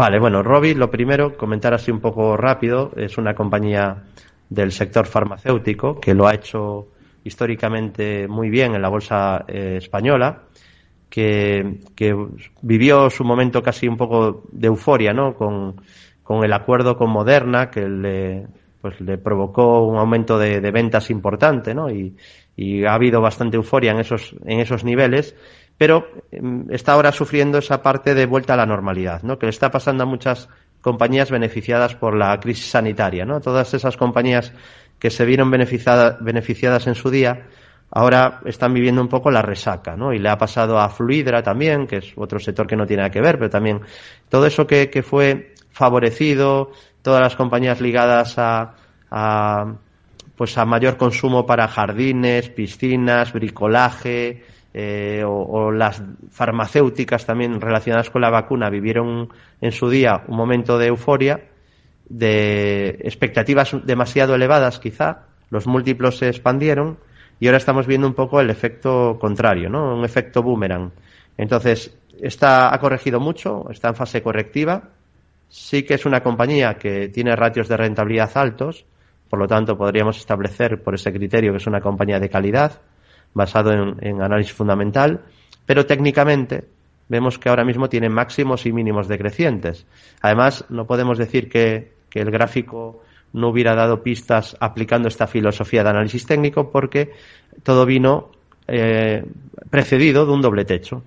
Vale, bueno, Robi, lo primero, comentar así un poco rápido, es una compañía del sector farmacéutico que lo ha hecho históricamente muy bien en la bolsa eh, española, que, vivió su momento casi un poco de euforia, ¿no? Con, el acuerdo con Moderna, que le, pues le provocó un aumento de, ventas importante, ¿no? Y, y, ha habido bastante euforia en esos, en esos niveles, pero em, está ahora sufriendo esa parte de vuelta a la normalidad, ¿no? Que le está pasando a muchas compañías beneficiadas por la crisis sanitaria, ¿no? Todas esas compañías que se vieron beneficiadas en su día, ahora están viviendo un poco la resaca, ¿no? Y le ha pasado a Fluidra también, que es otro sector que no tiene nada que ver, pero también todo eso que, que fue favorecido, todas las compañías ligadas a, a, pues a mayor consumo para jardines, piscinas, bricolaje, eh, o, las farmacéuticas también relacionadas con la vacuna vivieron en su día un momento de euforia, de expectativas demasiado elevadas quizá, los múltiplos se expandieron y ahora estamos viendo un poco el efecto contrario, ¿no? Un efecto boomerang. Entonces, está, ha corregido mucho, está en fase correctiva. Sí que es una compañía que tiene ratios de rentabilidad altos, por lo tanto podríamos establecer por ese criterio que es una compañía de calidad basado en, análisis fundamental, pero técnicamente vemos que ahora mismo tiene máximos y mínimos decrecientes. Además, no podemos decir que, el gráfico no hubiera dado pistas aplicando esta filosofía de análisis técnico porque todo vino eh, precedido de un doble techo.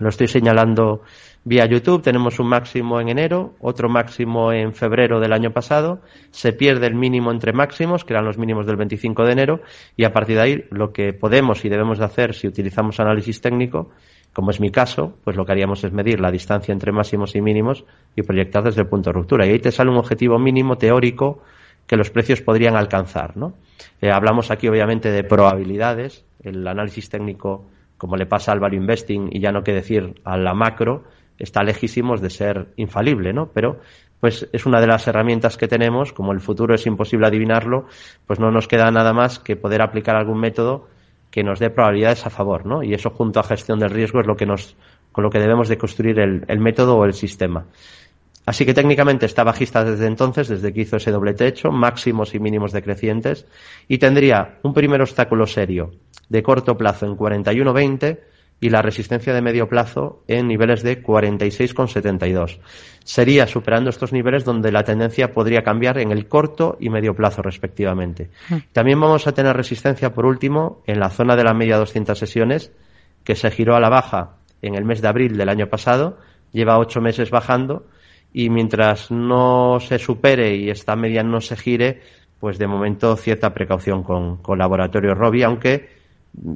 Lo estoy señalando vía YouTube. Tenemos un máximo en enero, otro máximo en febrero del año pasado. Se pierde el mínimo entre máximos, que eran los mínimos del 25 de enero, y a partir de ahí lo que podemos y debemos de hacer si utilizamos análisis técnico, como es mi caso, pues lo que haríamos es medir la distancia entre máximos y mínimos y proyectar desde el punto de ruptura. Y ahí te sale un objetivo mínimo teórico que los precios podrían alcanzar. ¿no? Eh, hablamos aquí obviamente de probabilidades. El análisis técnico, como le pasa al value investing y ya no que decir a la macro, está lejísimos de ser infalible, ¿no? Pero pues es una de las herramientas que tenemos, como el futuro es imposible adivinarlo, pues no nos queda nada más que poder aplicar algún método que nos dé probabilidades a favor, ¿no? Y eso junto a gestión del riesgo es lo que nos, con lo que debemos de construir el, el método o el sistema. Así que técnicamente está bajista desde entonces, desde que hizo ese doble techo, máximos y mínimos decrecientes, y tendría un primer obstáculo serio de corto plazo en 41.20 y la resistencia de medio plazo en niveles de 46,72. Sería superando estos niveles donde la tendencia podría cambiar en el corto y medio plazo respectivamente. También vamos a tener resistencia, por último, en la zona de la media 200 sesiones, que se giró a la baja en el mes de abril del año pasado, lleva ocho meses bajando y mientras no se supere y esta media no se gire, pues de momento cierta precaución con, con Laboratorio Robi, aunque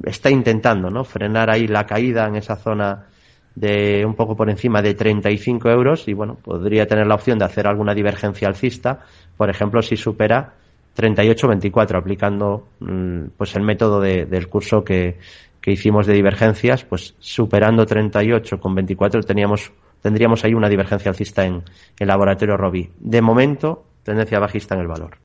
está intentando ¿no? frenar ahí la caída en esa zona de un poco por encima de 35 euros y bueno, podría tener la opción de hacer alguna divergencia alcista, por ejemplo, si supera 38-24 aplicando mm, pues el método del curso que, que, hicimos de divergencias, pues superando 38 con 24 teníamos, tendríamos ahí una divergencia alcista en el laboratorio Robi. De momento, tendencia bajista en el valor.